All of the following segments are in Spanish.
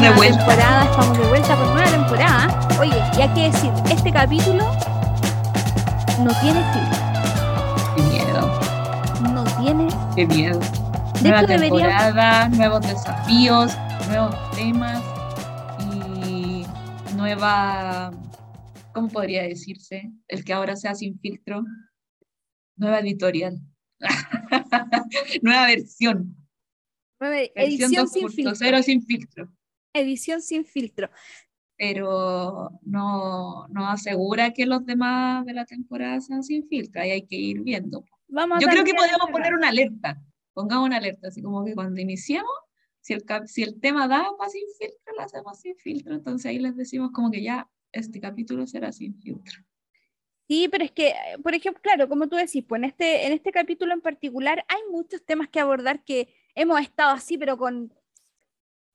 Estamos de nueva vuelta. temporada, estamos de vuelta con nueva temporada. Oye, y hay que decir, este capítulo no tiene filtro, Qué miedo, no tiene. qué miedo. De Nueva deberíamos, temporada, nuevos desafíos, nuevos temas y nueva, ¿cómo podría decirse? El que ahora sea sin filtro. Nueva editorial. nueva versión. Versión edición sin filtro. 2.0 sin filtro. Edición sin filtro. Pero no, no asegura que los demás de la temporada sean sin filtro. Ahí hay que ir viendo. Vamos Yo creo que podríamos poner una alerta. Pongamos una alerta, así como que cuando iniciemos, si el, si el tema da para sin filtro, lo hacemos sin filtro. Entonces ahí les decimos como que ya este capítulo será sin filtro. Sí, pero es que, por ejemplo, claro, como tú decís, pues en este, en este capítulo en particular hay muchos temas que abordar que hemos estado así, pero con,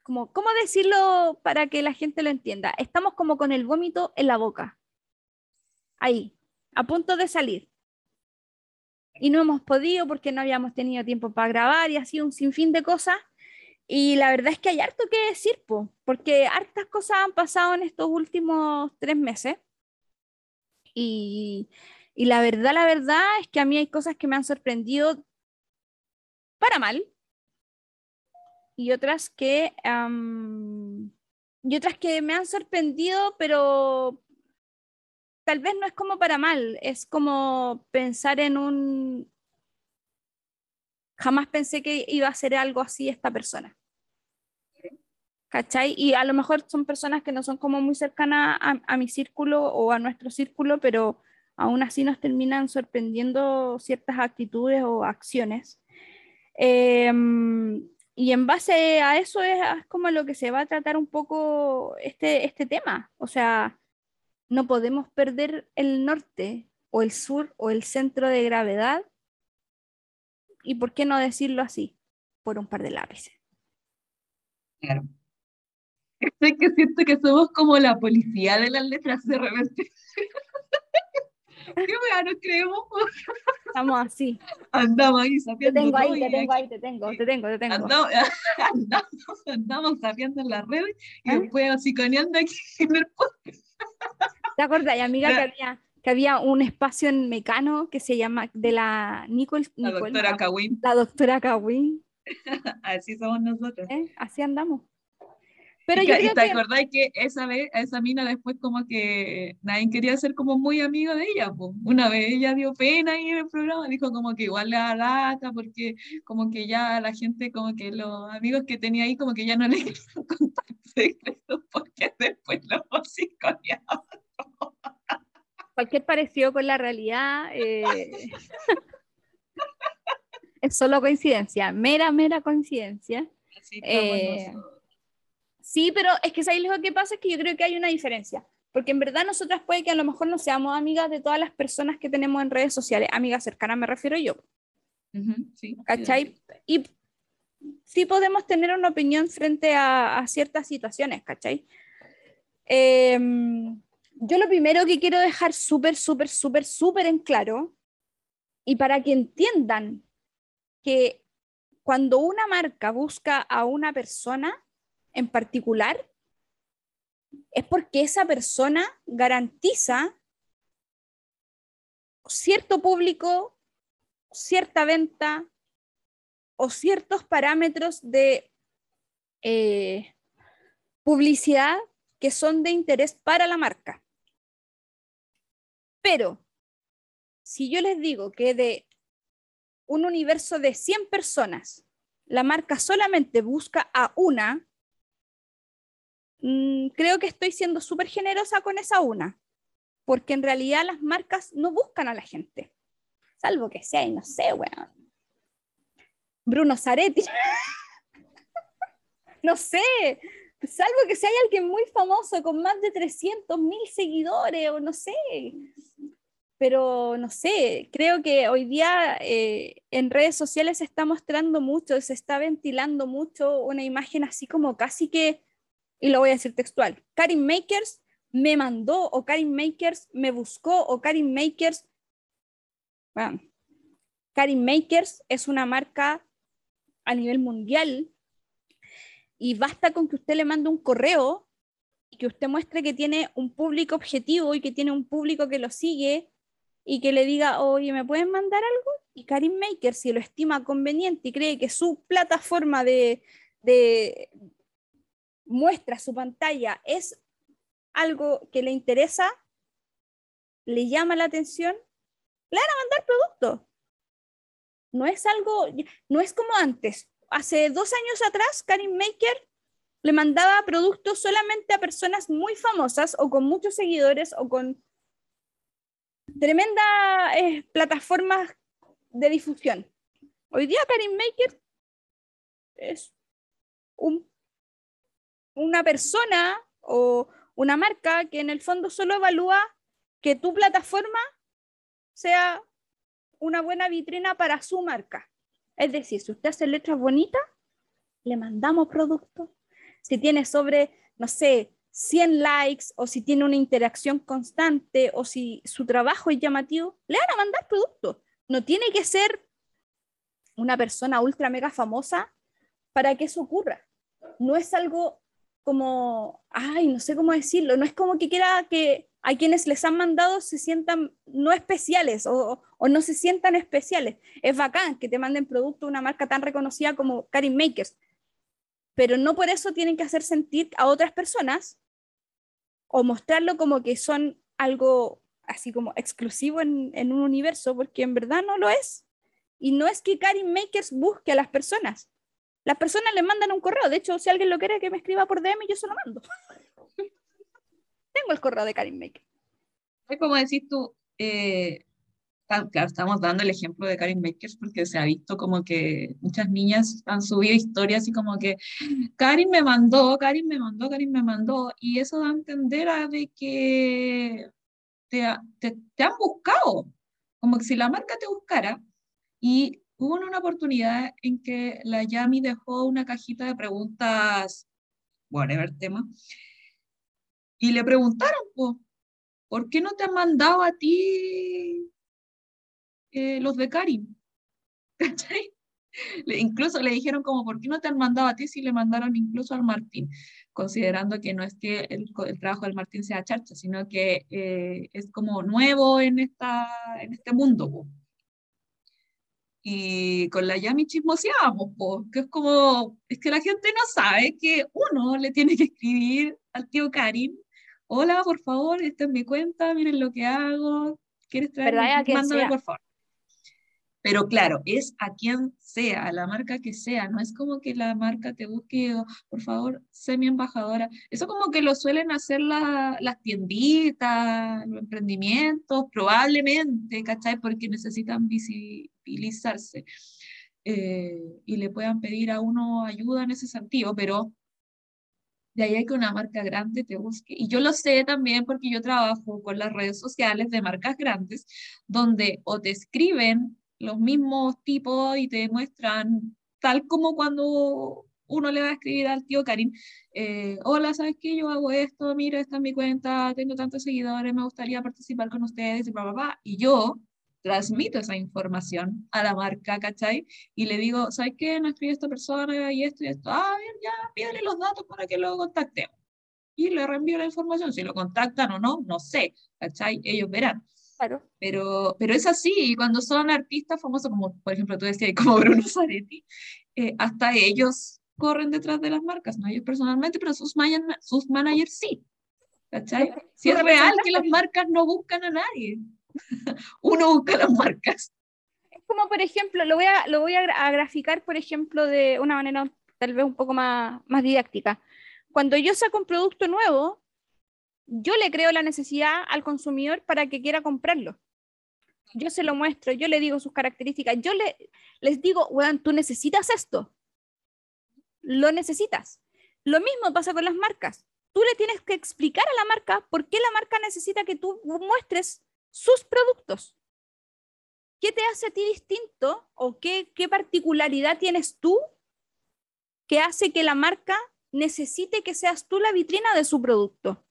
como, ¿cómo decirlo para que la gente lo entienda? Estamos como con el vómito en la boca, ahí, a punto de salir. Y no hemos podido porque no habíamos tenido tiempo para grabar y así un sinfín de cosas. Y la verdad es que hay harto que decir, po, porque hartas cosas han pasado en estos últimos tres meses. Y, y la verdad, la verdad es que a mí hay cosas que me han sorprendido para mal y otras que y otras que me han sorprendido, pero tal vez no es como para mal, es como pensar en un jamás pensé que iba a ser algo así esta persona. ¿Cachai? Y a lo mejor son personas que no son como muy cercanas a, mi círculo o a nuestro círculo, pero aún así nos terminan sorprendiendo ciertas actitudes o acciones. Em, y en base a eso es, como lo que se va a tratar un poco este, este tema. O sea, no podemos perder el norte o el sur o el centro de gravedad. ¿Y por qué no decirlo así? Por un par de lápices. Claro. Es que siento que somos como la policía de las letras de repente. ¿Qué wea nos creemos? Estamos así. Andamos ahí Te sabiendo tengo ahí, te tengo ahí, te tengo, te tengo, te tengo. Andamos, andamos, andamos sapeando en las redes y ¿Ah? después hociconeando aquí en el podcast. ¿Te acuerdas, amiga, que había, que había un espacio en Mecano que se llama de la Nicole, La doctora no, Kawin, la doctora Kawin? así somos nosotros. ¿eh? Así andamos. Pero Y yo creo te que acordás que esa vez, a esa mina después como que nadie quería ser como muy amigo de ella, po. Una vez ella dio pena ahí en el programa, dijo como que igual le da lata porque como que ya la gente, como que los amigos que tenía ahí como que ya no le querían contar secretos porque después los hociconeaban. cualquier parecido con la realidad eh, es solo coincidencia, mera, mera coincidencia. Así estamos Eh. Sí, pero es que ¿sabes lo que pasa? Es que yo creo que hay una diferencia. Porque en verdad nosotras puede que a lo mejor no seamos amigas de todas las personas que tenemos en redes sociales. Amigas cercanas me refiero yo. Sí, ¿Cachai? Y sí podemos tener una opinión frente a, a ciertas situaciones, ¿cachai? Em, yo lo primero que quiero dejar súper, súper, súper, súper en claro, y para que entiendan que cuando una marca busca a una persona en particular, es porque esa persona garantiza cierto público, cierta venta o ciertos parámetros de eh, publicidad que son de interés para la marca. Pero si yo les digo que de un universo de 100 personas, la marca solamente busca a una, mm, creo que estoy siendo súper generosa con esa una, porque en realidad las marcas no buscan a la gente, salvo que sea, y no sé, bueno, Bruno Zaretti, no sé, salvo que sea alguien muy famoso con más de 300 mil seguidores o no sé, pero no sé, creo que hoy día eh, en redes sociales se está mostrando mucho, se está ventilando mucho una imagen así como casi que, y lo voy a decir textual, Karin Makers me mandó o Karin Makers me buscó o Karin Makers, bueno, Karin Makers es una marca a nivel mundial y basta con que usted le mande un correo y que usted muestre que tiene un público objetivo y que tiene un público que lo sigue y que le diga, oye, ¿me pueden mandar algo? Y Karim Maker, si lo estima conveniente y cree que su plataforma de, de muestra, su pantalla, es algo que le interesa, le llama la atención, le van a mandar productos. No es algo, no es como antes. Hace dos años atrás, Karim Maker le mandaba productos solamente a personas muy famosas o con muchos seguidores o con tremendas eh, plataformas de difusión. Hoy día Karim Maker es un, una persona o una marca que en el fondo solo evalúa que tu plataforma sea una buena vitrina para su marca. Es decir, si usted hace letras bonitas, le mandamos productos. Si tiene sobre, no sé, 100 likes o si tiene una interacción constante o si su trabajo es llamativo, le van a mandar productos. No tiene que ser una persona ultra mega famosa para que eso ocurra. No es algo como, ay, no sé cómo decirlo, no es como que quiera que a quienes les han mandado se sientan no especiales o, no se sientan especiales. Es bacán que te manden producto una marca tan reconocida como Karin Makers, pero no por eso tienen que hacer sentir a otras personas o mostrarlo como que son algo así como exclusivo en, en un universo, porque en verdad no lo es. Y no es que Karin Makers busque a las personas. Las personas le mandan un correo. De hecho, si alguien lo quiere que me escriba por DM, yo se lo mando. Tengo el correo de Karim Maker. Como decís tú, eh, estamos dando el ejemplo de Karim Makers porque se ha visto como que muchas niñas han subido historias y como que Karim me mandó, Karim me mandó, Karim me mandó, y eso da a entender a de que te, te, te han buscado, como que si la marca te buscara y hubo una oportunidad en que la Yami dejó una cajita de preguntas, whatever tema, y le preguntaron, ¿por qué no te han mandado a ti eh, los de Karim? incluso le dijeron como, ¿por qué no te han mandado a ti si le mandaron incluso al Martín? Considerando que no es que el, trabajo del Martín sea charcha, sino que eh, es como nuevo en, esta, en este mundo. Y con la Yami chismoseábamos, que es como, es que la gente no sabe que uno le tiene que escribir al tío Karim hola, por favor, esta es mi cuenta, miren lo que hago, ¿quieres traer? Mándame, por favor. Pero claro, es a quien sea, a la marca que sea, no es como que la marca te busque, oh, por favor, sé mi embajadora. Eso como que lo suelen hacer las tienditas, los emprendimientos, probablemente, ¿cachai? Porque necesitan visibilizarse. Eh, y le puedan pedir a uno ayuda en ese sentido, pero de ahí hay que una marca grande te busque. Y yo lo sé también porque yo trabajo con las redes sociales de marcas grandes, donde o te escriben los mismos tipos y te muestran tal como cuando uno le va a escribir al tío Karim, eh, hola, ¿sabes qué? Yo hago esto, mira, esta es mi cuenta, tengo tantos seguidores, me gustaría participar con ustedes, y papá, y yo transmito esa información a la marca, ¿cachai? Y le digo, ¿sabes qué? No escribe esta persona y esto y esto. Ah, bien, ya, pídele los datos para que lo contactemos. Y le reenvío la información. Si lo contactan o no, no sé, ¿cachai? Ellos verán. Claro. Pero, pero es así, y cuando son artistas famosos, como por ejemplo tú decías, como Bruno Zanetti, eh, hasta ellos corren detrás de las marcas, no ellos personalmente, pero sus, sus managers sí. ¿Cachai? Si es real que las marcas no buscan a nadie. uno busca las marcas. Es como, por ejemplo, lo voy a, lo voy a graficar, por ejemplo, de una manera tal vez un poco más, más didáctica. Cuando yo saco un producto nuevo, yo le creo la necesidad al consumidor para que quiera comprarlo. Yo se lo muestro, yo le digo sus características, yo le, les digo, bueno, tú necesitas esto. Lo necesitas. Lo mismo pasa con las marcas. Tú le tienes que explicar a la marca por qué la marca necesita que tú muestres sus productos. ¿Qué te hace a ti distinto o qué, qué particularidad tienes tú que hace que la marca necesite que seas tú la vitrina de su producto?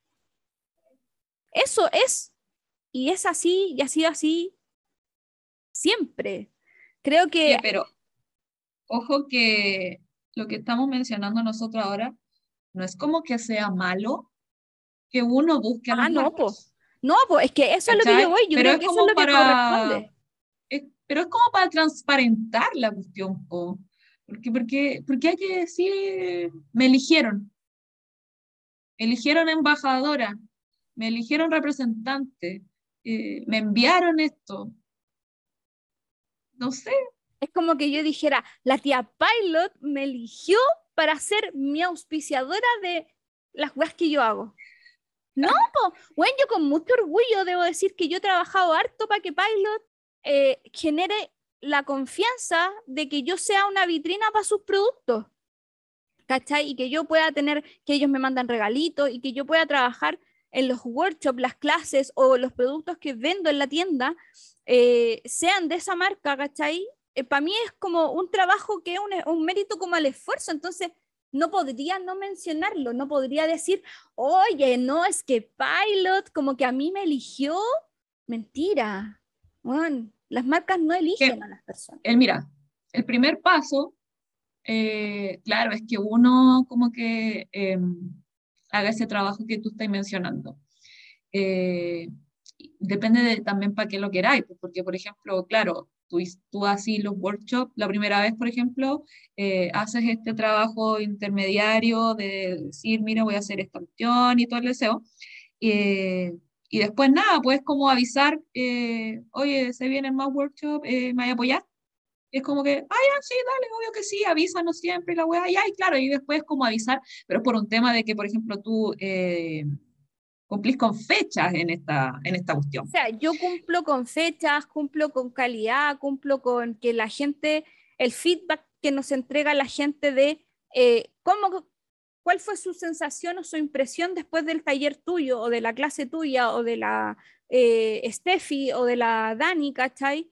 Eso es, y es así, y ha sido así siempre. Creo que... pero, ojo que lo que estamos mencionando nosotros ahora no es como que sea malo que uno busque a ah, no, pues. No, pues es que eso es lo que yo voy, yo pero creo que eso es lo para, que corresponde. pero es como para transparentar la cuestión, po. Porque, porque, porque hay que decir, me eligieron. Me eligieron embajadora, me eligieron representante, eh, me enviaron esto. No sé. Es como que yo dijera, la tía Pilot me eligió para ser mi auspiciadora de las weas que yo hago. No, bueno, yo con mucho orgullo debo decir que yo he trabajado harto para que Pilot eh, genere la confianza de que yo sea una vitrina para sus productos. ¿Cachai? Y que yo pueda tener, que ellos me mandan regalitos y que yo pueda trabajar en los workshops, las clases o los productos que vendo en la tienda eh, sean de esa marca, ¿cachai? Eh, para mí es como un trabajo que es un, un, mérito como al esfuerzo, entonces no podría no mencionarlo, no podría decir, oye, no, es que Pilot como que a mí me eligió, mentira, bueno, las marcas no eligen a las personas. El, mira, el primer paso, eh, claro, es que uno como que em, haga ese trabajo que tú estás mencionando. Eh, depende de, también para qué lo queráis, pues, porque por ejemplo, claro, tú, tú así los workshops, la primera vez, por ejemplo, eh, haces este trabajo intermediario de decir, mira, voy a hacer esta opción y todo el deseo. y después nada, puedes como avisar, eh, oye, se vienen más workshops, eh, ¿me voy? Es como que, ay, sí, dale, obvio que sí, avísanos siempre, la weá, y ay, claro, y después como avisar, pero por un tema de que, por ejemplo, tú cumplís con fechas en esta, en esta cuestión. O sea, yo cumplo con fechas, cumplo con calidad, cumplo con que la gente, el feedback que nos entrega la gente de eh, cómo, cuál fue su sensación o su impresión después del taller tuyo o de la clase tuya o de la eh, Steffi o de la Dani, ¿cachai?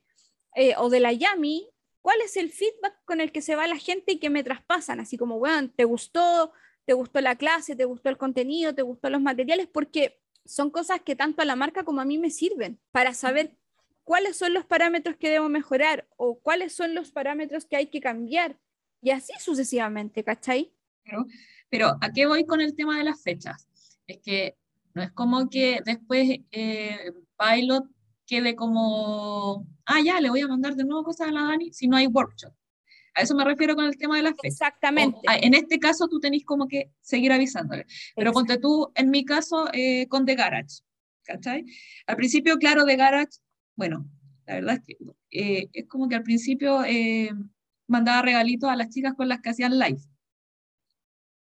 Eh, o de la Yami, ¿cuál es el feedback con el que se va la gente y que me traspasan? Así como, bueno, ¿te gustó? te gustó la clase, te gustó el contenido, te gustó los materiales, porque son cosas que tanto a la marca como a mí me sirven para saber cuáles son los parámetros que debo mejorar o cuáles son los parámetros que hay que cambiar y así sucesivamente, ¿cachai? Pero, pero ¿a qué voy con el tema de las fechas? Es que no es como que después eh, Pilot quede como, ah, ya, le voy a mandar de nuevo cosas a la Dani si no hay workshop. A eso me refiero con el tema de las fechas. Exactamente. en este caso tú tenés como que seguir avisándole. Pero ponte tú, en mi caso, eh, con The Garage, ¿cachai? Al principio, claro, The Garage, bueno, la verdad es que eh, es como que al principio eh, mandaba regalitos a las chicas con las que hacían live.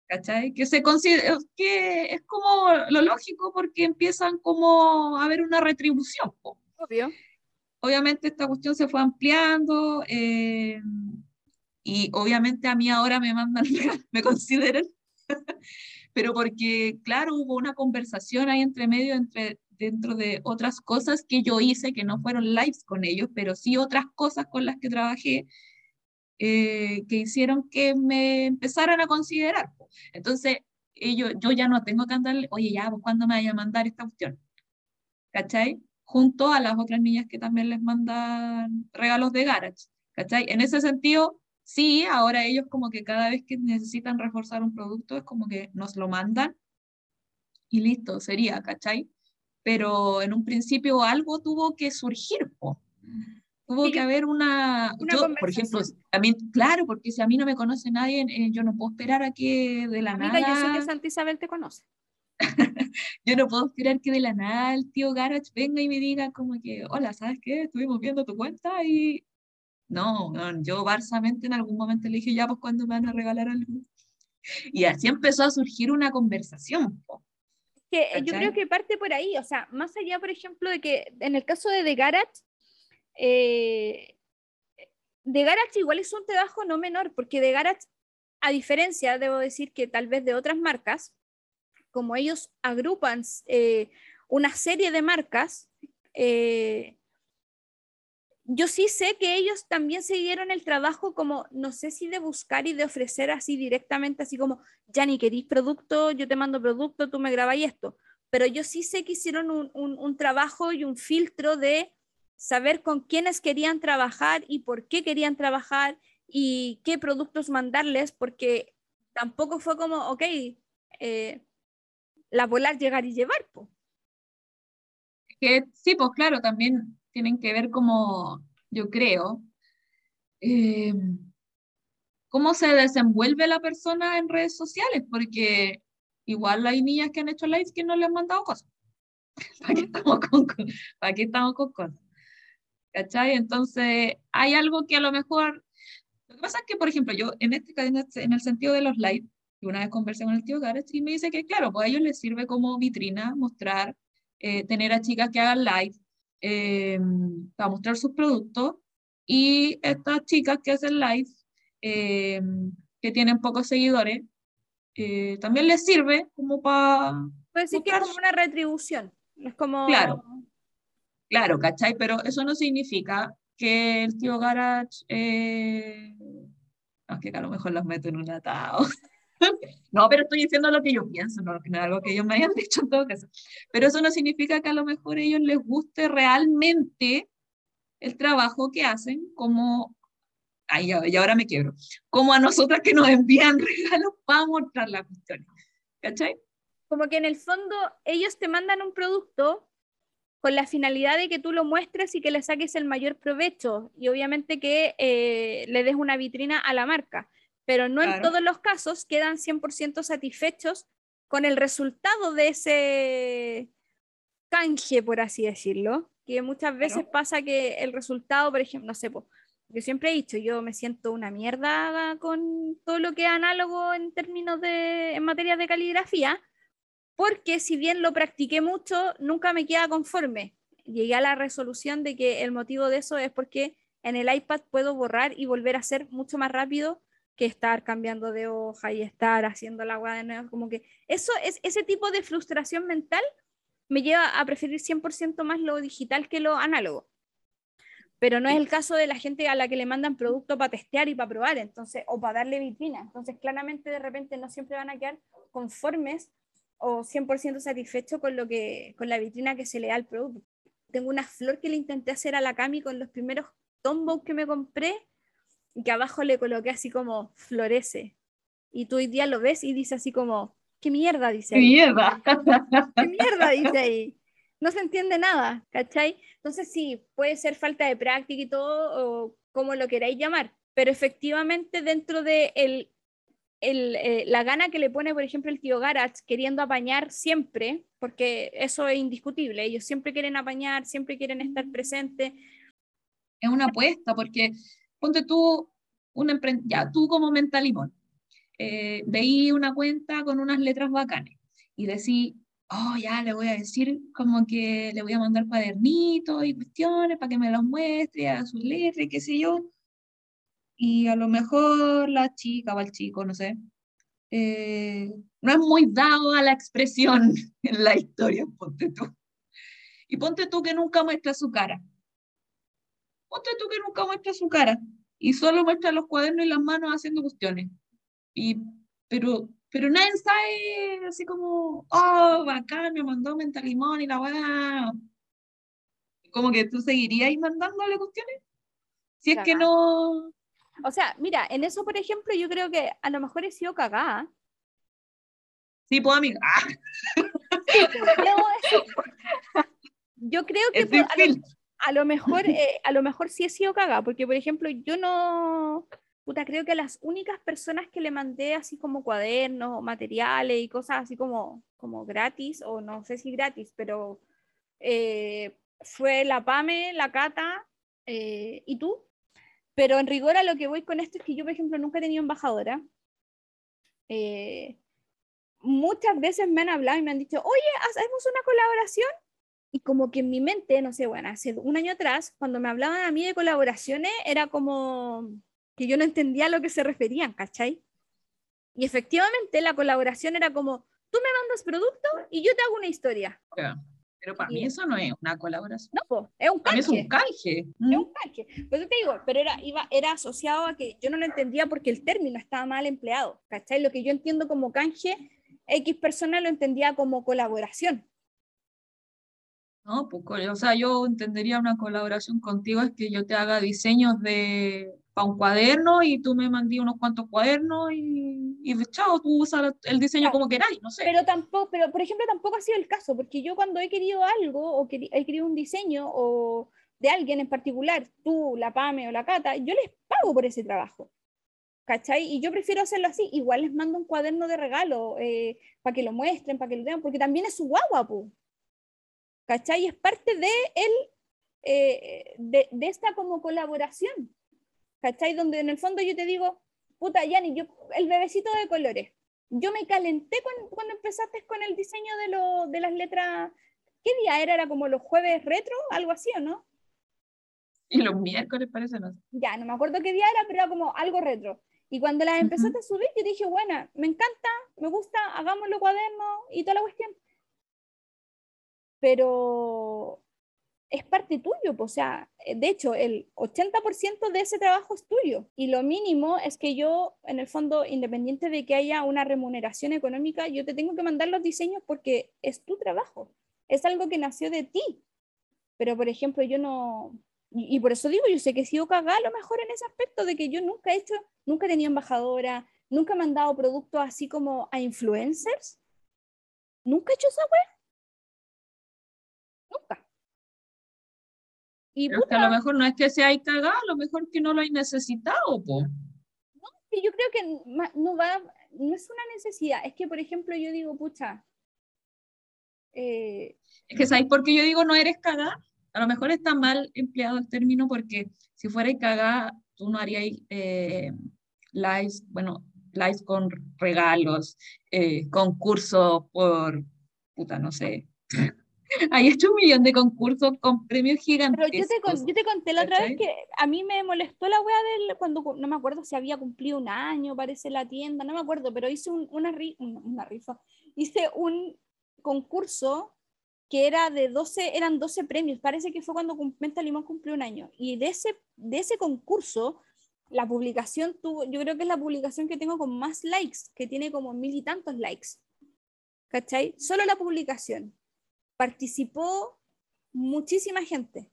¿Cachai? Que se considera, que es como lo lógico porque empiezan como a haber una retribución. Obvio. Obviamente esta cuestión se fue ampliando, y obviamente a mí ahora me mandan, me consideran, pero porque, claro, hubo una conversación ahí entre medio, entre, dentro de otras cosas que yo hice, que no fueron lives con ellos, pero sí otras cosas con las que trabajé, eh, que hicieron que me empezaran a considerar. Entonces, ellos, yo ya no tengo que andarle, oye, ya, pues, ¿cuándo me vaya a mandar esta opción? ¿Cachai? Junto a las otras niñas que también les mandan regalos de garage. ¿Cachai? En ese sentido, Sí, ahora ellos como que cada vez que necesitan reforzar un producto es como que nos lo mandan y listo, sería, ¿cachai? Pero en un principio algo tuvo que surgir, po. Tuvo que haber una, yo, por ejemplo, también, claro, porque si a mí no me conoce nadie, eh, yo no puedo esperar a que de la Amiga, nada... yo sé que Santa Isabel te conoce. yo no puedo esperar que de la nada el tío Garage venga y me diga como que, hola, ¿sabes qué? Estuvimos viendo tu cuenta y no, yo barsamente en algún momento le dije, ya, pues, ¿cuándo me van a regalar algo? Y así empezó a surgir una conversación. Que yo creo que parte por ahí, o sea, más allá, por ejemplo, de que en el caso de The Garage, eh, The Garage igual es un trabajo no menor, porque The Garage, a diferencia, debo decir que tal vez de otras marcas, como ellos agrupan eh, una serie de marcas, eh, yo sí sé que ellos también siguieron el trabajo como, no sé si de buscar y de ofrecer así directamente, así como, ya ni querís producto, yo te mando producto, tú me grabas esto. Pero yo sí sé que hicieron un, un, trabajo y un filtro de saber con quiénes querían trabajar y por qué querían trabajar y qué productos mandarles, porque tampoco fue como, ok, eh, la volar, llegar y llevar. Po. Que, sí, pues claro, también tienen que ver como, yo creo, eh, cómo se desenvuelve la persona en redes sociales, porque igual hay niñas que han hecho lives que no le han mandado cosas. ¿Para qué estamos con, ¿para qué estamos con cosas? ¿Cachai? Entonces, hay algo que a lo mejor... Lo que pasa es que, por ejemplo, yo en, este, en el sentido de los lives, una vez conversé con el tío Gareth y me dice que, claro, pues a ellos les sirve como vitrina mostrar, eh, tener a chicas que hagan live, eh, para mostrar sus productos, y estas chicas que hacen live, eh, que tienen pocos seguidores, también les sirve como para... Puede decir que es como una retribución. Es como... Claro, claro, ¿cachai? Pero eso no significa que el tío Garage, eh... no, que a lo mejor los meto en un atado. no, pero estoy diciendo lo que yo pienso, no, no algo que ellos me hayan dicho en todo caso. Pero eso no significa que a lo mejor a ellos les guste realmente el trabajo que hacen como, ay, y ahora me quiebro, como a nosotras que nos envían regalos para mostrar la cuestión. ¿Cachai? Como que en el fondo ellos te mandan un producto con la finalidad de que tú lo muestres y que le saques el mayor provecho y obviamente que eh, le des una vitrina a la marca pero no en todos los casos quedan 100% satisfechos con el resultado de ese canje, por así decirlo, que muchas veces pasa que el resultado, por ejemplo, no sé, yo siempre he dicho, yo me siento una mierda con todo lo que es análogo en términos de, en materia de caligrafía, porque si bien lo practiqué mucho, nunca me queda conforme. Llegué a la resolución de que el motivo de eso es porque en el iPad puedo borrar y volver a hacer mucho más rápido que estar cambiando de hoja y estar haciendo la agua de nuevo, como que eso es ese tipo de frustración mental me lleva a preferir 100% más lo digital que lo análogo. Pero no es el caso de la gente a la que le mandan producto para testear y para probar, entonces o para darle vitrina. Entonces, claramente de repente no siempre van a quedar conformes o 100% satisfechos con lo que con la vitrina que se le da al producto. Tengo una flor que le intenté hacer a la Cami con los primeros tombos que me compré y que abajo le coloqué así como florece. Y tú hoy día lo ves y dice así como, ¿qué mierda? Dice ¿Qué mierda? ¿Qué mierda? Dice ahí. No se entiende nada, ¿cachai? Entonces sí, puede ser falta de práctica y todo, o como lo queráis llamar, pero efectivamente dentro de el, el, eh, la gana que le pone, por ejemplo, el tío Garach queriendo apañar siempre, porque eso es indiscutible, ellos siempre quieren apañar, siempre quieren estar presentes. Es una apuesta, porque ponte tú, un ya, tú como Mentalimón, eh, veí una cuenta con unas letras bacanes y decí, oh, ya le voy a decir como que le voy a mandar cuadernitos y cuestiones para que me los muestre, a sus letras y qué sé yo. Y a lo mejor la chica o el chico, no sé, eh, no es muy dado a la expresión en la historia, ponte tú. Y ponte tú que nunca muestra su cara. Ponte tú que nunca muestra su cara y solo muestra los cuadernos y las manos haciendo cuestiones. Y, pero, pero nadie sabe así como, oh, bacán, me mandó limón y la weá. Como que tú seguirías mandándole cuestiones. Si es que no. O sea, mira, en eso, por ejemplo, yo creo que a lo mejor he sido cagada. Sí, pues, amiga. yo creo que a lo mejor, eh, a lo mejor sí he sido cagada, porque por ejemplo, yo no, puta, creo que las únicas personas que le mandé así como cuadernos, materiales y cosas así como, como gratis, o no sé si gratis, pero eh, fue la Pame, la Cata eh, y tú. Pero en rigor a lo que voy con esto es que yo, por ejemplo, nunca he tenido embajadora. muchas veces me han hablado y me han dicho, oye, hacemos una colaboración y como que en mi mente, no sé, bueno, hace un año atrás, cuando me hablaban a mí de colaboraciones, era como que yo no entendía a lo que se referían, ¿cachai? Y efectivamente la colaboración era como, tú me mandas producto y yo te hago una historia. Pero para mí eso no es una colaboración. No, es un canje. es un canje. Es un canje. Pues te digo, pero era, iba, era asociado a que yo no lo entendía porque el término estaba mal empleado, ¿cachai? Lo que yo entiendo como canje, X persona lo entendía como colaboración. ¿No? Pues, o sea, yo entendería una colaboración contigo es que yo te haga diseños de, para un cuaderno y tú me mandé unos cuantos cuadernos y, y chao, tú usas el diseño como queráis, no sé. Pero tampoco, pero por ejemplo, tampoco ha sido el caso, porque yo cuando he querido algo o que, he querido un diseño o de alguien en particular, tú, la Pame o la Cata, yo les pago por ese trabajo. ¿Cachai? Y yo prefiero hacerlo así. Igual les mando un cuaderno de regalo eh, para que lo muestren, para que lo vean, porque también es su guagua, pu. ¿Cachai? Es parte de, el, eh, de, de, esta como colaboración. ¿cachai? Donde en el fondo yo te digo, puta, Yanni, yo, el bebecito de colores. Yo me calenté cuando, cuando empezaste con el diseño de, lo, de las letras. ¿Qué día era? ¿Era como los jueves retro? Algo así, ¿o no? Y los miércoles parece, no Ya, no me acuerdo qué día era, pero era como algo retro. Y cuando las empezaste a subir, yo dije, bueno, me encanta, me gusta, hagámoslo cuaderno y toda la cuestión. Pero es parte tuyo, o sea, de hecho, el 80% de ese trabajo es tuyo. Y lo mínimo es que yo, en el fondo, independiente de que haya una remuneración económica, yo te tengo que mandar los diseños porque es tu trabajo. Es algo que nació de ti. Pero, por ejemplo, yo no, y, por eso digo, yo sé que he sido cagada a lo mejor en ese aspecto de que yo nunca he hecho, nunca he tenido embajadora, nunca he mandado productos así como a influencers. Nunca he hecho esa web. Nunca. Y a lo mejor no es que sea cagada, a lo mejor que no lo hay necesitado, po. No, yo creo que no va, no es una necesidad, es que por ejemplo yo digo, pucha. Eh, es que ¿sabes por qué yo digo no eres cagada? a lo mejor está mal empleado el término porque si fuera cagada, tú no harías eh, lives, bueno, lives con regalos, eh, concursos por, puta, no sé. Hay hecho un millón de concursos con premios gigantes. Pero yo te, yo te conté la otra vez que a mí me molestó la wea del, cuando, no me acuerdo si había cumplido un año, parece la tienda, no me acuerdo, pero hice una, una rifa, hice un concurso que era de 12, eran 12 premios, parece que fue cuando Menta Limón cumplió un año, y de ese, de ese concurso, la publicación tuvo, yo creo que es la publicación que tengo con más likes, que tiene como mil y tantos likes, ¿cachai? Solo la publicación. Participó muchísima gente.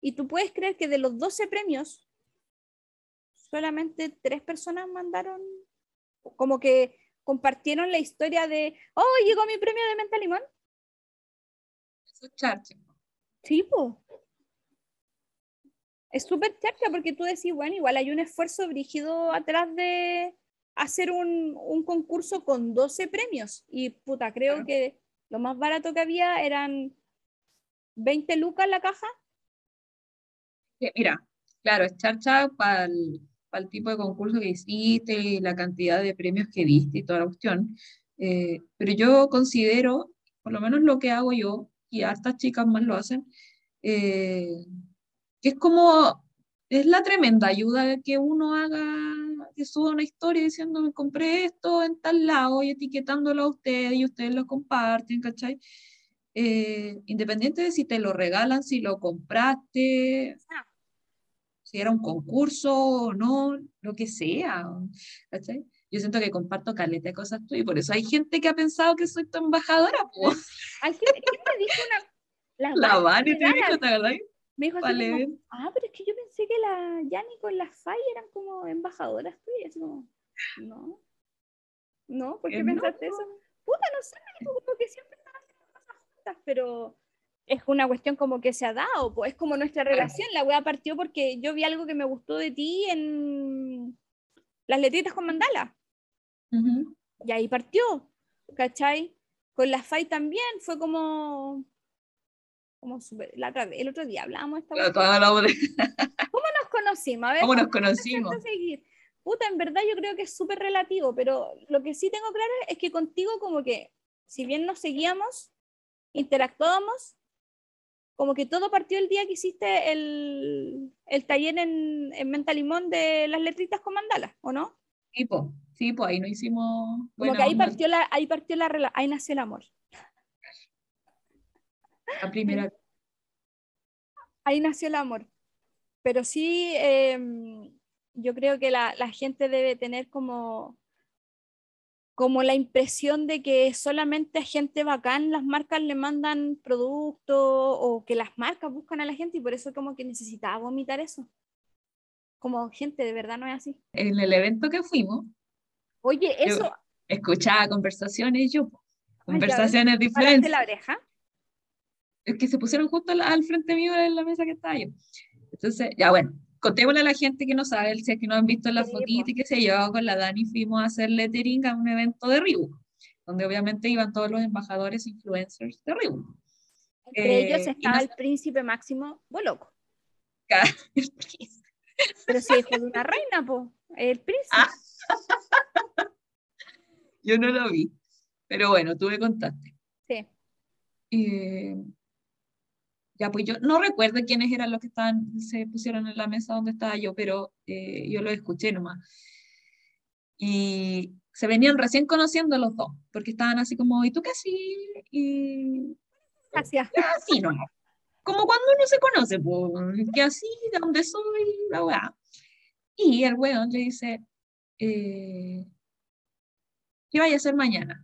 Y tú puedes creer que de los 12 premios, solamente tres personas mandaron, como que compartieron la historia de, oh, llegó mi premio de Menta Limón charcha. Sí. Es súper charcha porque tú decís, bueno, igual hay un esfuerzo brígido atrás de hacer un, un concurso con 12 premios. Y puta, creo que lo más barato que había eran 20 lucas la caja. Mira, claro, es charcha para el, el, tipo de concurso que hiciste, la cantidad de premios que diste y toda la cuestión. Eh, pero yo considero, por lo menos lo que hago yo, y hartas chicas más lo hacen, eh, que es como, es la tremenda ayuda que uno haga, que suba una historia diciendo, me compré esto en tal lado y etiquetándolo a ustedes y ustedes lo comparten, ¿cachai? Eh, independiente de si te lo regalan, si lo compraste, si era un concurso o no, lo que sea, ¿cachai? yo siento que comparto caleta de cosas tuyas y por eso hay gente que ha pensado que soy tu embajadora. ¿Quién me dijo una? La, la Vani te dijo, ¿te verdad? Me dijo así como, ah, pero es que yo pensé que la Yanni con la Fay eran como embajadoras tuyas. No, no, no, ¿por qué pensaste eso? Puta, no sé, como que siempre haciendo cosas juntas, pero es una cuestión como que se ha dado, pues es como nuestra relación. La wea partió porque yo vi algo que me gustó de ti en las letritas con mandala. Y ahí partió, ¿cachai? Con la FAI también fue como, como super, la el otro día hablábamos esta ¿Cómo nos conocimos? A ver, ¿Cómo nos conocimos? Puta, en verdad yo creo que es súper relativo, pero lo que sí tengo claro es que contigo como que, si bien nos seguíamos, interactuábamos, como que todo partió el día que hiciste el, el taller en, en Mentalimón de las letritas con mandala, ¿o no? Sí, pues ahí no hicimos. Como que ahí partió, la, ahí partió la ahí nació el amor. La primera. Ahí nació el amor. Pero sí, em, yo creo que la, la, gente debe tener como, como la impresión de que solamente a gente bacán las marcas le mandan productos o que las marcas buscan a la gente y por eso como que necesitaba vomitar eso. Como gente, de verdad no es así. En el evento que fuimos, Oye, eso. escuchaba conversaciones yo, po. Ay, ya conversaciones influencers. la oreja. Es que se pusieron justo al, al frente mío en la mesa que estaba yo. Entonces, ya bueno, contémosle a la gente que no sabe, si es que no han visto la Sí, fotito y qué sé yo, con la Dani fuimos a hacer lettering a un evento de Reebok, donde obviamente iban todos los embajadores influencers de Reebok. Entre Eh, ellos estaba nos- el príncipe máximo Boloco. Pero si hijo de una reina, po. El príncipe. Ah. Yo no lo vi, pero bueno, tú me contaste. Sí. Eh, ya, pues yo no recuerdo quiénes eran los que estaban, se pusieron en la mesa donde estaba yo, pero eh, yo lo escuché nomás. Y se venían recién conociendo los dos, porque estaban así como, ¿y tú qué así? Y Gracias. así nomás. Como cuando uno se conoce, pues, que así, de dónde soy, la weá. Y el weón le dice, eh, ¿qué vaya a hacer mañana?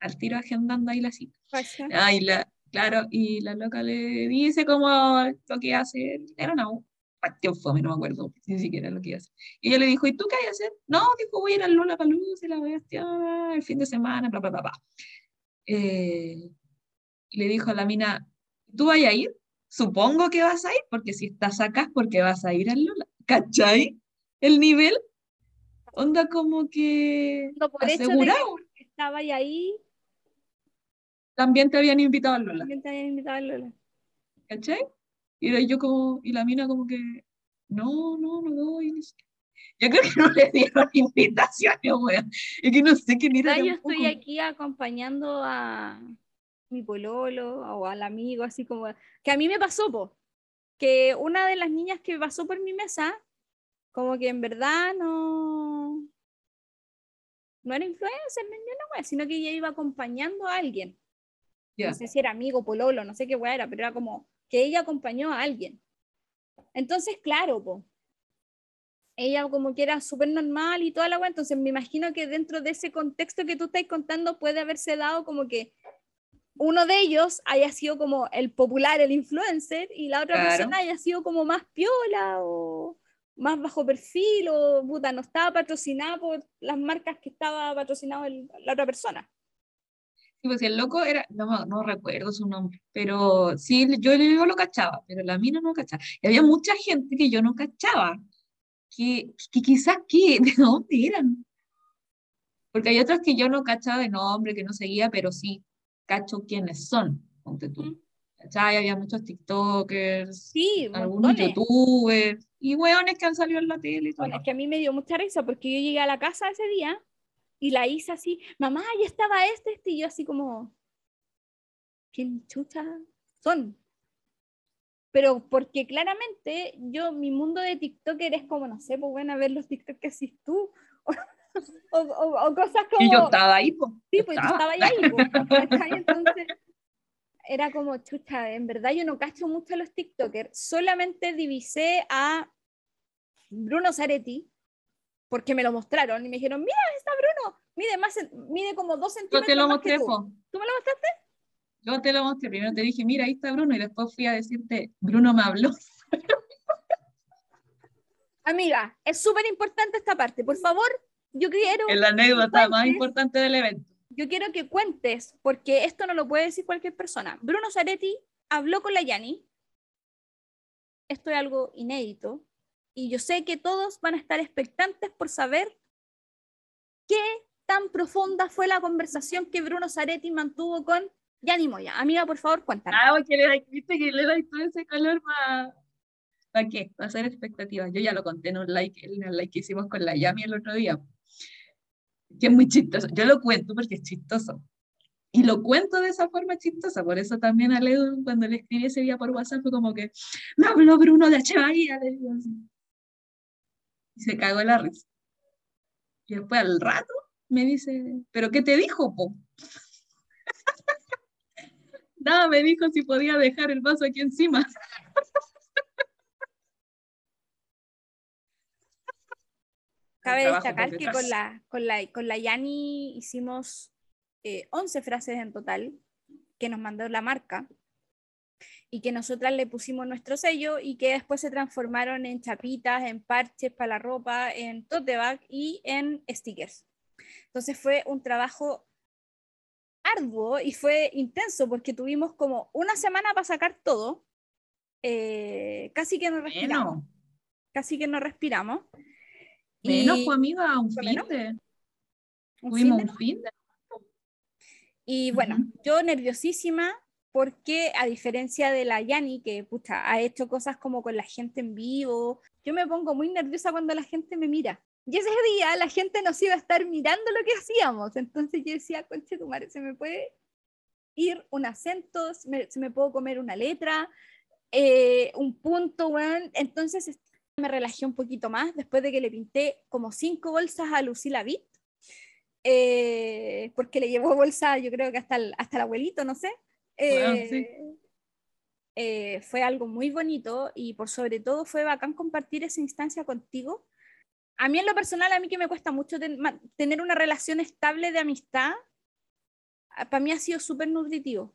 Al tiro agendando ahí la cita. Gracias. Ay, la, claro, y la loca le dice como lo que hace, era una cuestión fome, no me acuerdo ni siquiera lo que iba a hacer. Y ella le dijo, ¿y tú qué vas a hacer? No, dijo, voy a ir al Lola Palusa, la bestia, el fin de semana, bla, bla, bla, bla. Eh, le dijo a la mina, ¿tú vas a ir? Supongo que vas a ir, porque si estás acá es porque vas a ir al Lola. ¿Cachai? El nivel, onda como que No, por hecho de que asegurado. estaba ahí, También te habían invitado al Lola. también te habían invitado a Lola. ¿cachai? Y era yo como, y la mina como que, no, no, no voy. no sé. Yo creo que no le dieron invitaciones, weón. Es que no sé quién era. Yo estoy aquí acompañando a mi pololo o al amigo, así como que a mí me pasó, po, que una de las niñas que pasó por mi mesa, como que en verdad no, no era influencer, una wea, sino que ella iba acompañando a alguien. No sé si era amigo, pololo, no sé qué wea era, pero era como que ella acompañó a alguien. Entonces, claro, po, ella como que era súper normal y toda la wea, entonces me imagino que dentro de ese contexto que tú estás contando puede haberse dado como que uno de ellos haya sido como el popular, el influencer, y la otra Claro. persona haya sido como más piola o más bajo perfil o puta, no estaba patrocinada por las marcas que estaba patrocinado el- la otra persona. Sí, pues el loco era, no, no recuerdo su nombre, pero sí, yo, yo lo cachaba, pero la mina no cachaba. Y había mucha gente que yo no cachaba, que, que quizás, ¿qué? ¿De dónde eran? Porque hay otros que yo no cachaba de nombre, que no seguía, pero sí cacho quiénes son, ponte tú. ¿Cachai? Había muchos TikTokers, Sí, algunos montones. youtubers y hueones que han salido en la tele y todo. Bueno, es que a mí me dio mucha risa porque yo llegué a la casa ese día y la hice así, mamá, ya estaba este, este, y yo así como, ¿quién chucha son? Pero porque claramente yo, mi mundo de TikToker es como, no sé, pues bueno, a ver los TikTok que haces tú, o, o- o cosas como... Y yo estaba ahí, pues. Sí, yo pues tú estaba. estabas ahí, pues. Entonces, era como, chucha, en verdad yo no cacho mucho a los TikTokers, solamente divisé a Bruno Zaretti, porque me lo mostraron y me dijeron, mira, está Bruno, mide, más, mide como dos Yo centímetros te lo más que mostré, tú. ¿Tú me lo mostraste? Yo te lo mostré. Primero te dije, mira, ahí está Bruno. Y después fui a decirte, Bruno me habló. Amiga, es súper importante esta parte, por favor, yo quiero, Es la anécdota más importante del evento. yo quiero que cuentes, porque esto no lo puede decir cualquier persona. Bruno Zaretti habló con la Yani. Esto es algo inédito. Y yo sé que todos van a estar expectantes por saber qué tan profunda fue la conversación que Bruno Zaretti mantuvo con Yani Moya. Amiga, por favor, cuéntanos. Ah, porque le viste que le da todo ese color para... ¿Para qué? Para hacer expectativas. Yo ya lo conté en un like, en el like que hicimos con la Yami el otro día. Que es muy chistoso. Yo lo cuento porque es chistoso. Y lo cuento de esa forma chistosa. Por eso también a Leo, cuando le escribí ese día por WhatsApp, fue como que me habló Bruno de. Bahía. le. Y se cagó la risa. Y después al rato me dice, ¿pero qué te dijo, po? Nada, me dijo si podía dejar el vaso aquí encima. Cabe destacar que con la, con la, con la Yani hicimos eh, 11 frases en total que nos mandó la marca. Y que nosotras le pusimos nuestro sello y que después se transformaron en chapitas, en parches para la ropa, en tote bag y en stickers. Entonces fue un trabajo arduo y fue intenso porque tuvimos como una semana para sacar todo. Eh, casi que no respiramos. Casi que no respiramos. Menos, y... pues, amiga, un fin de. Tuvimos un fin de. Y bueno, yo nerviosísima porque a diferencia de la Yani, que pucha, ha hecho cosas como con la gente en vivo, yo me pongo muy nerviosa cuando la gente me mira. Y ese día la gente nos iba a estar mirando lo que hacíamos. Entonces yo decía, conche tu madre, se me puede ir un acento, se me, se me puedo comer una letra, eh, un punto, bueno. Entonces me relajé un poquito más después de que le pinté como cinco bolsas a Lucila Vitt, eh, porque le llevó bolsa, yo creo que hasta el, hasta el abuelito, no sé. Eh, fue algo muy bonito y por sobre todo fue bacán compartir esa instancia contigo a mí en lo personal, a mí que me cuesta mucho tener una relación estable de amistad, para mí ha sido súper nutritivo.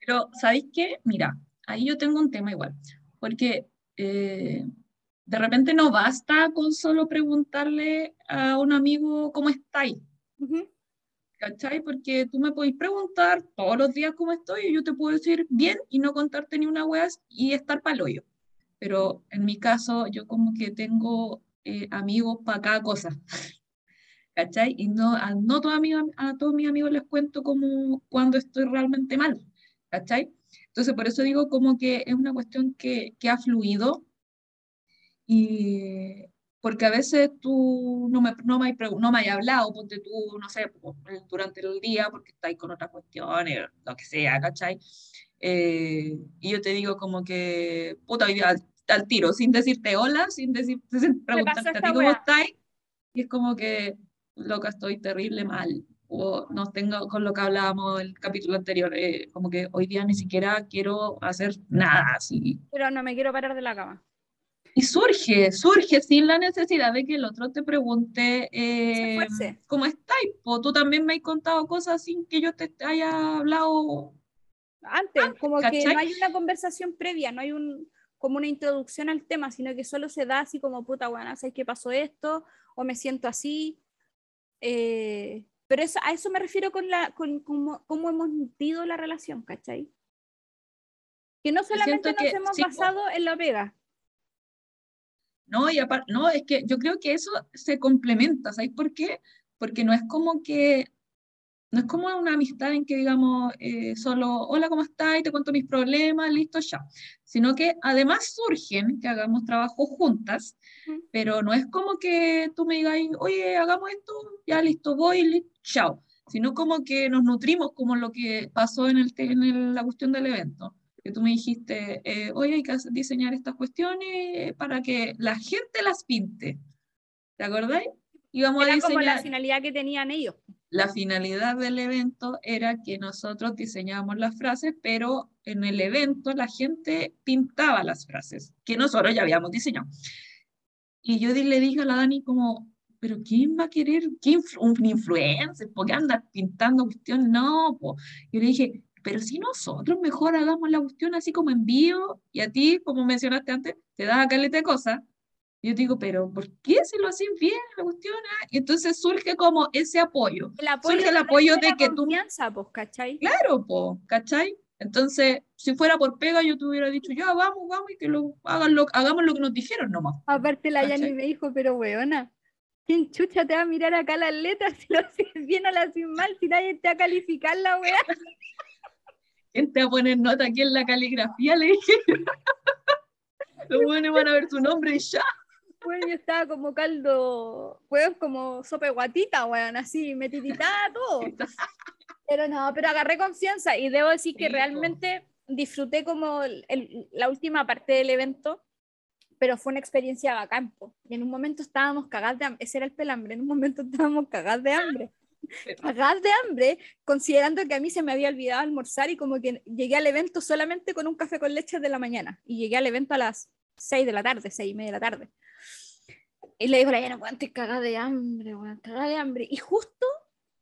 Pero, ¿sabéis qué? Mira, ahí yo tengo un tema igual, porque eh, de repente no basta con solo preguntarle a un amigo cómo estáis. ¿Cachai? Porque tú me podéis preguntar todos los días cómo estoy y yo te puedo decir bien y no contarte ni una wea y estar pa'l hoyo pero en mi caso yo como que tengo eh, amigos para cada cosa. ¿Cachai? Y no, a, no todos a todos mis amigos les cuento como cuando estoy realmente mal. ¿Cachai? Entonces, por eso digo como que es una cuestión que, que ha fluido y porque a veces tú no me, no me, no me hayas hablado, ponte tú, no sé, durante el día porque estáis con otras cuestiones, lo que sea, ¿cachai? Eh, y yo te digo como que, puta, hoy día al tiro, sin decirte hola, sin, decir, sin preguntarte a ti cómo estás. Y es como que, loca, estoy terrible mal. O no tengo con lo que hablábamos el capítulo anterior, eh, como que hoy día ni siquiera quiero hacer nada así. Pero no me quiero parar de la cama. Y surge, surge sin la necesidad de que el otro te pregunte eh, cómo estás. Tú también me has contado cosas sin que yo te haya hablado antes, como que no hay una conversación previa, no hay un, como una introducción al tema, sino que solo se da así como, puta, bueno, ¿sabes qué pasó esto? O me siento así. Eh, pero eso, a eso me refiero con, la, con cómo, hemos nutrido la relación, ¿cachai? Que no solamente nos hemos basado en la pega. No, y aparte, no, es que yo creo que eso se complementa, ¿sabes por qué? Porque no es como que no es como una amistad en que digamos eh, solo, hola, ¿cómo estás? Y te cuento mis problemas, listo, ya. Sino que además surgen que hagamos trabajo juntas, pero no es como que tú me digas, oye, hagamos esto, ya listo, voy, listo, chao. Sino como que nos nutrimos como lo que pasó en, el, en la cuestión del evento. Que tú me dijiste, eh, oye, hay que diseñar estas cuestiones para que la gente las pinte. ¿Te acordáis? Íbamos Era a diseñar... como la finalidad que tenían ellos. La finalidad del evento era que nosotros diseñábamos las frases, pero en el evento la gente pintaba las frases que nosotros ya habíamos diseñado. Y yo le dije a la Dani como, pero ¿quién va a querer? ¿Quién, un influencer? ¿Por qué andas pintando cuestiones? No, po. Yo le dije, pero si nosotros mejor hagamos la cuestión así como en vivo y a ti, como mencionaste antes, te das a caleta de cosas, yo digo, pero ¿por qué si lo hacen bien la cuestión? Ah, y entonces surge como ese apoyo. El apoyo surge el apoyo de, que tú... Pues, ¿cachai? Claro, pues, ¿cachai? Entonces, si fuera por pega, yo te hubiera dicho, ya, vamos, vamos, y que lo, hagan lo, hagamos lo que nos dijeron nomás. Aparte la Yani me dijo, pero weona, ¿quién chucha te va a mirar acá las letras si lo haces bien o lo haces mal? Si nadie te va a calificar la weá. ¿Quién te va a poner nota aquí en la caligrafía? Le dije. Los buenos van a ver su nombre y ya. Bueno, yo estaba como caldo, pues como sopa de guatita, weón, así, metidita, todo. Pero no, pero agarré confianza y debo decir que realmente disfruté como la última parte del evento, pero fue una experiencia bacán. Y en un momento estábamos cagados de hambre, ese era el pelambre, en un momento estábamos cagados de hambre. Cagados de hambre, considerando que a mí se me había olvidado almorzar y como que llegué al evento solamente con un café con leche de la mañana y llegué al evento a las 6 de la tarde, 6 y media de la tarde. Y le dijo, ya no estoy cagada de hambre, bueno, cagada de hambre. Y justo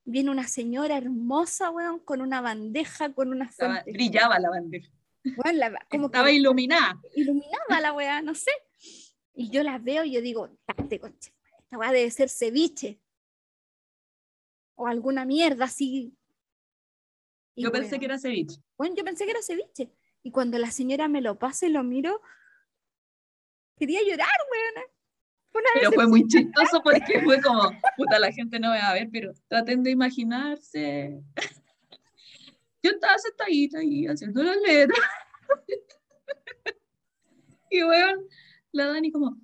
viene una señora hermosa, weón, con una bandeja, con una Estaba- brillaba la bandeja. Weón, la- como Estaba que iluminada. iluminaba la weá, no sé. Y yo las veo y yo digo, esta weá debe ser ceviche. O alguna mierda así. Y, Yo pensé que era ceviche. Bueno, yo pensé que era ceviche. Y cuando la señora me lo pasa y lo miro, quería llorar, weón. Pero fue muy chistoso porque fue como, puta, la gente no me va a ver, pero traten de imaginarse. Yo estaba sentadita ahí haciendo las letras. Y weón, la Dani como,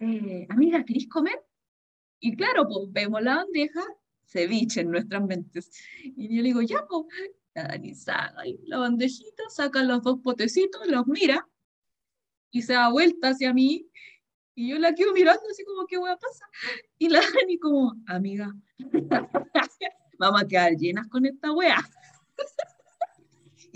eh, amiga, ¿querés comer? Y claro, pues vemos la bandeja, ceviche en nuestras mentes. Y yo le digo, ya, pues, la bandejita, saca los dos potecitos, los mira y se da vuelta hacia mí y yo la quedo mirando así como, ¿qué a pasa? Y la Dani como, amiga, vamos a quedar llenas con esta wea.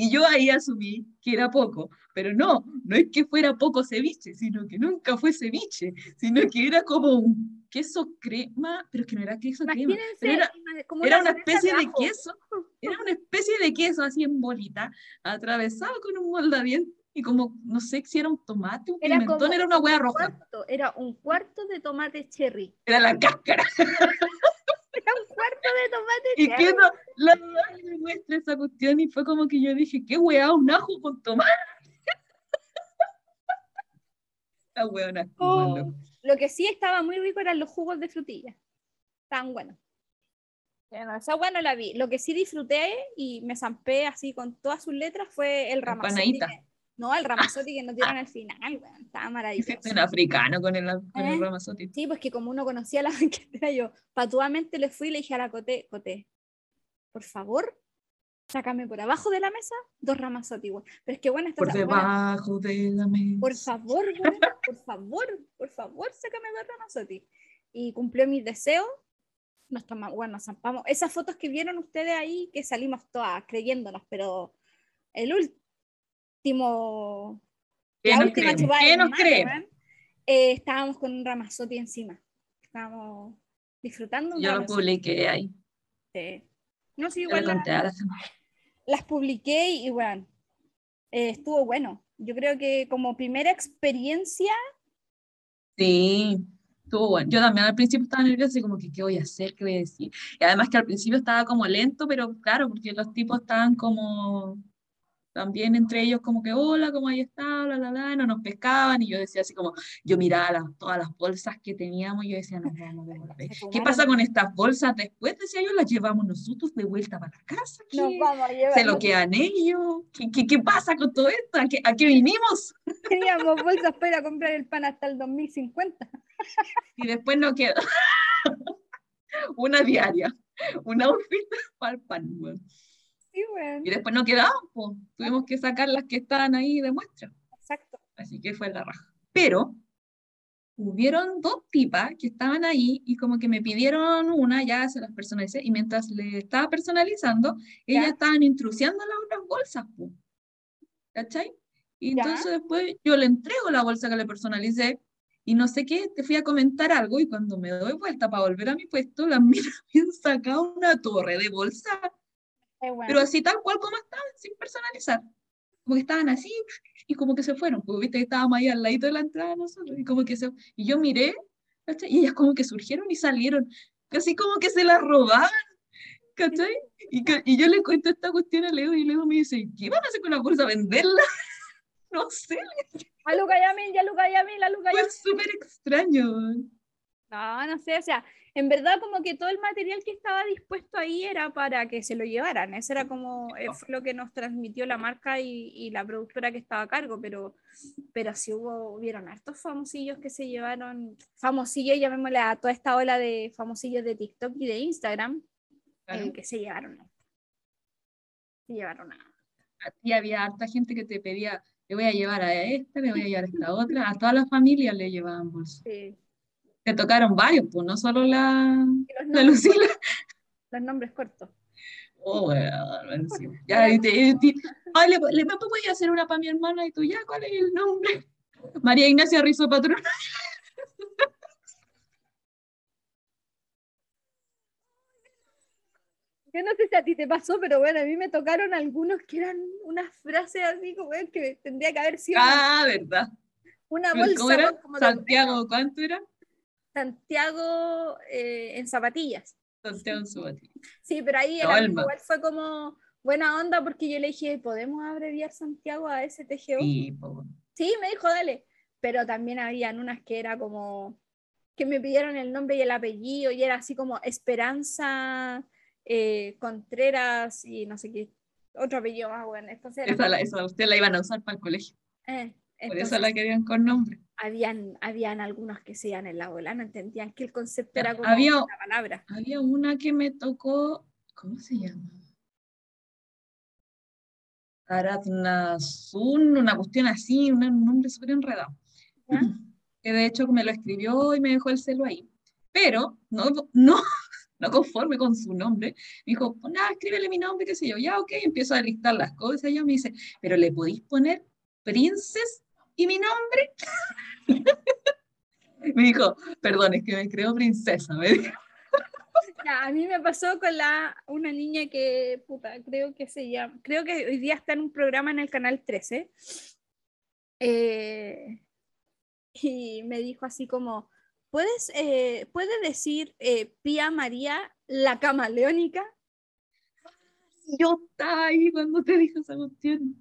Y yo ahí asumí que era poco, pero no, no es que fuera poco ceviche, sino que nunca fue ceviche, sino que era como un queso crema, pero es que no era queso crema, Imagínense, era, una especie de queso, era una especie de queso así en bolita, atravesado con un moldadiente, y como, no sé si era un tomate, un Era pimentón, era una hueá roja, cuarto, era un cuarto de tomate cherry. era la cáscara. Era un cuarto de tomate Y cherry. que no, la me muestra esa cuestión y fue como que yo dije, qué weá, un ajo con tomate. Oh. Lo que sí estaba muy rico eran los jugos de frutilla. Estaban buenos. Bueno, esa bueno la vi. Lo que sí disfruté y me zampé así con todas sus letras fue el ramazotti. Que- No, el ramazotti que nos dieron al final, weón. Estaba maravilloso. Un africano con el, con el ¿Eh? ramazotti. Sí, pues que como uno conocía a la banquetera, yo patuamente le fui y le dije a la Coté, Coté, por favor, sácame por abajo de la mesa dos ramazotti, weón. Pero es que bueno, esta Por bueno, debajo de la mesa. por favor, weón, por favor, por favor, sácame dos ramazotti. Y cumplió mis deseos. Nos tomamos, bueno, nos zampamos. Esas fotos que vieron ustedes ahí, que salimos todas creyéndonos, pero el último, ¿Qué la nos última chupada ¿Qué nos weón, eh, estábamos con un ramazotti encima. Estábamos disfrutando un Yo lo publiqué ahí. Sí. No Yo igual la- a la. Las publiqué y bueno, eh, estuvo bueno. Yo creo que como primera experiencia, Sí, estuvo bueno. Yo también al principio estaba nerviosa, así como que, ¿qué voy a hacer? ¿Qué voy a decir? Y además que al principio estaba como lento, pero claro, porque los tipos estaban como, también entre ellos como que, hola, ¿cómo ahí está? La, la, la, no nos pescaban, y yo decía así como, yo miraba las- todas las bolsas que teníamos, y yo decía, nos vamos a devolver. Se ¿Qué pasa con estas bolsas después? Decía yo, las llevamos nosotros de vuelta para la casa, ¿qué? vamos. ¿Se lo no quedan ellos? ¿Qué, qué, qué pasa con todo esto? ¿A qué, a qué vinimos? Teníamos bolsas para comprar el pan hasta el 2050. y después no quedó una diaria, un outfit para el pan. Sí, bueno, Y después no quedaban, pues tuvimos que sacar las que estaban ahí de muestra. exacto. Así que fue la raja. Pero hubieron dos tipas que estaban ahí y como que me pidieron una, ya se las personalicé, y mientras le estaba personalizando, ellas Ya. estaban intrusiando las otras bolsas, po. ¿cachai? Y Ya. entonces después yo le entrego la bolsa que le personalicé y no sé qué, te fui a comentar algo y cuando me doy vuelta para volver a mi puesto, las minas habían sacado una torre de bolsa, bueno. pero así tal cual como estaban, sin personalizar. Como que estaban así y como que se fueron, porque viste que estábamos ahí al ladito de la entrada nosotros y como que se... Y yo miré, ¿cachai? Y ellas como que surgieron y salieron, casi como que se las robaban, ¿cachai? Y, y yo le cuento esta cuestión a Leo y Leo me dice, ¿qué van a hacer con la bolsa? ¿Venderla? No sé, A Luca Yamin, ya Luca Yamin, a Luca fue súper extraño. No, no sé, o sea, en verdad como que todo el material que estaba dispuesto ahí era para que se lo llevaran. Eso era como eh, fue lo que nos transmitió la marca y, y la productora que estaba a cargo, pero, pero sí hubo, hubieron hartos famosillos que se llevaron, famosillos, llamémosle a toda esta ola de famosillos de TikTok y de Instagram, Claro. eh, que se llevaron. Se llevaron a... A ti había harta gente que te pedía, le voy a llevar a esta, le voy a llevar a esta otra, a toda la familia le llevaban bolsas. sí, Te tocaron varios, pues no solo la, Lucila. los nombres cortos. Oh, bueno, sí. Ya, y te, y te- ay, le, le, ¿me voy a hacer una para mi hermana y tú ya, ¿cuál es el nombre? María Ignacia Rizo Patrón. Yo no sé si a ti te pasó, pero bueno, a mí me tocaron algunos que eran unas frases así como que tendría que haber sido Ah, verdad. una ¿Cómo bolsa. era? como de- Santiago, ¿cuánto era? Santiago eh, en zapatillas. Santiago en su batilla. Sí, pero ahí No, era- igual fue como buena onda porque yo le dije, ¿podemos abreviar Santiago a STGO? Sí, po. Sí, me dijo, dale. Pero también habían unas que era como que me pidieron el nombre y el apellido y era así como Esperanza eh, Contreras y no sé qué, otro apellido más bueno. Entonces, era Esa, la, esa usted la iban a usar para el colegio. eh, Por eso la querían con nombre. Habían, habían algunos que se iban en la bola, no entendían que el concepto era como había- una palabra. Había una que me tocó, ¿cómo se llama? Aratnazun, una cuestión así, un, nombre súper enredado. ¿Ya? Que de hecho me lo escribió y me dejó el celo ahí. Pero no, no, no conforme con su nombre, me dijo, nada, escríbele mi nombre, qué sé yo. Ya, ok, empiezo a listar las cosas. Y ella me dice, pero le podéis poner Princess y mi nombre. me dijo, perdón, es que me creo princesa. Me dijo. Ya, a mí me pasó con la, una niña que, puta, creo que se llama, creo que hoy día está en un programa en el canal 13. eh, y me dijo así como, ¿puedes, eh, ¿puede decir eh, Pía María la camaleónica? yo estaba ahí cuando te dijo esa cuestión.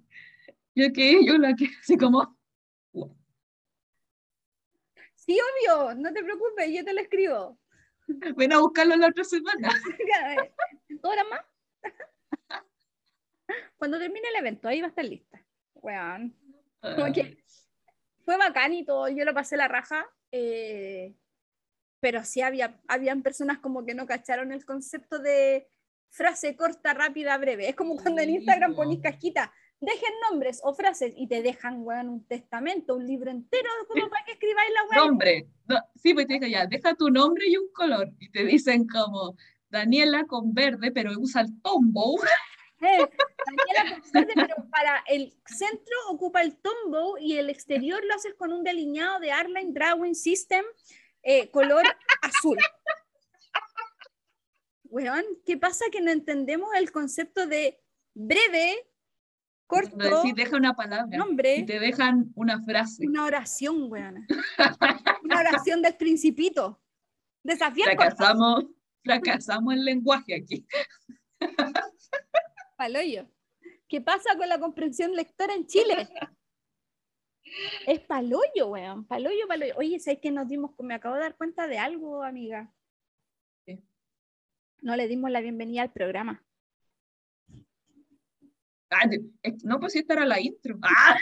Yo que yo la que así como, "Wow". Sí, obvio, no te preocupes, yo te lo escribo. ven a buscarlo la otra semana. ¿Dos horas más? Cuando termine el evento, ahí va a estar lista. Weón. Como que fue bacán y todo, yo lo pasé la raja, eh, pero sí había, habían personas como que no cacharon el concepto de frase corta, rápida, breve. Es como cuando en Instagram po. ponís cajita, dejen nombres o frases y te dejan, weón, un testamento, un libro entero, como para que escribáis la weón. Nombre. No, sí, pues te digo ya, deja tu nombre y un color. Y te dicen como Daniela con verde, pero usa el tombow. Eh, Daniela Constante, pero para el centro ocupa el tombow y el exterior lo haces con un delineado de Arline Drawing System eh, color azul. Weón, ¿qué pasa que no entendemos el concepto de breve, corto, Cuando decís, deja una palabra. Y nombre, te dejan una frase. una oración, weón? Una oración del principito. Desafiar Fracasamos, fracasamos el lenguaje aquí. paloyo. ¿Qué pasa con la comprensión lectora en Chile? Es paloyo, weón. Paloyo, paloyo. Oye, ¿sabes que nos dimos? Me acabo de dar cuenta de algo, amiga. No le dimos la bienvenida al programa. Ah, no, pues sí, esta era la intro. Ah,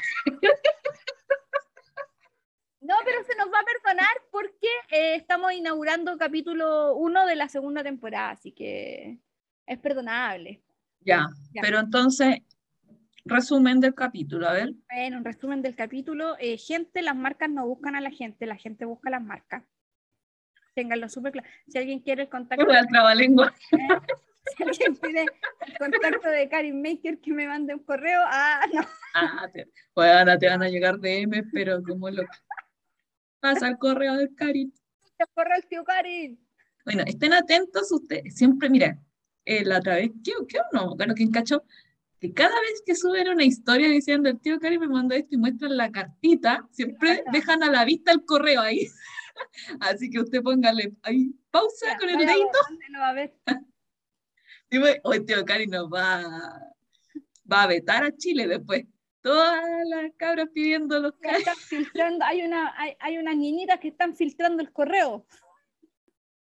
No, pero se nos va a perdonar porque eh, estamos inaugurando capítulo 1 de la segunda temporada, así que es perdonable. ya, Ya. pero entonces, resumen del capítulo, a ver. Bueno, un resumen del capítulo. eh, gente, las marcas no buscan a la gente, la gente busca a las marcas. Ténganlo súper claro. Si alguien quiere el contacto, Voy al trabalengua. si alguien quiere el contacto de Karin Maker, que me mande un correo. Ah, no. Ah, te, bueno, te van a llegar DM, pero como lo pasa el correo del Cari. el correo el tío Karin. Bueno, estén atentos ustedes. Siempre, mira, eh, la otra vez, ¿qué, qué no? Bueno, ¿quién cachó? Que cada vez que suben una historia diciendo el tío Cari me mandó esto y muestran la cartita, siempre dejan a la vista el correo ahí. Así que usted póngale ahí pausa con el dedito. Ve, hoy tío Cari nos va, va a vetar a Chile después. Todas las cabras pidiendo los están filtrando, hay, una, hay, hay unas niñitas que están filtrando el correo.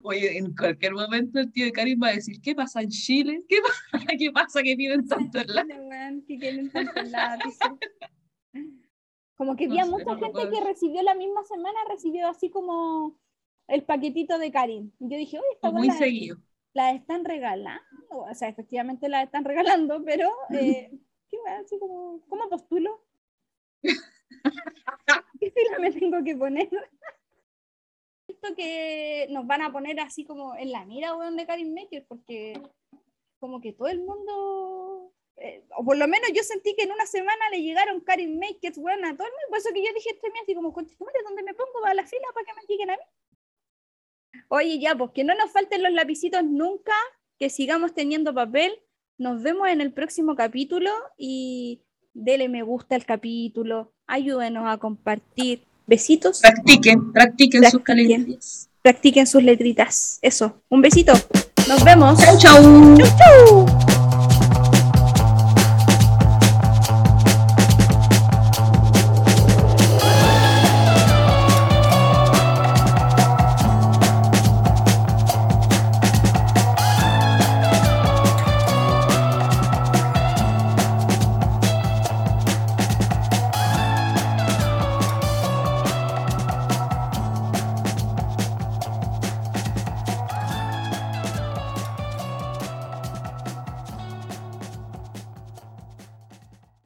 Oye, en cualquier momento el tío de Karim va a decir, ¿qué pasa en Chile? ¿Qué pasa, ¿Qué, pasa que piden tanto en la... Chile, weón, que quieren tantos lápices. Como que había mucha gente puedo que recibió la misma semana, recibió así como el paquetito de Karin. Yo dije, oye, esta Muy seguido. La están regalando. O sea, efectivamente la están regalando, pero eh, ¿qué weá? Así como, ¿cómo postulo? ¿Qué fila me tengo que poner? Esto que nos van a poner así como en la mira, weón, de Karin Maker, porque como que todo el mundo, eh, o por lo menos yo sentí que en una semana le llegaron Karin Makers, weón, a todo el mundo, por eso que yo dije este mes, así como, "Conche tu madre, ¿dónde me pongo para la fila para que me lleguen a mí? Oye, ya, pues que no nos falten los lapicitos nunca, que sigamos teniendo papel. Nos vemos en el próximo capítulo y dele me gusta al capítulo, ayúdenos a compartir. Besitos. Practiquen, practiquen, sus calendarios. Practiquen sus letritas. Eso, un besito. Nos vemos. Chau, chau. Chau, chau.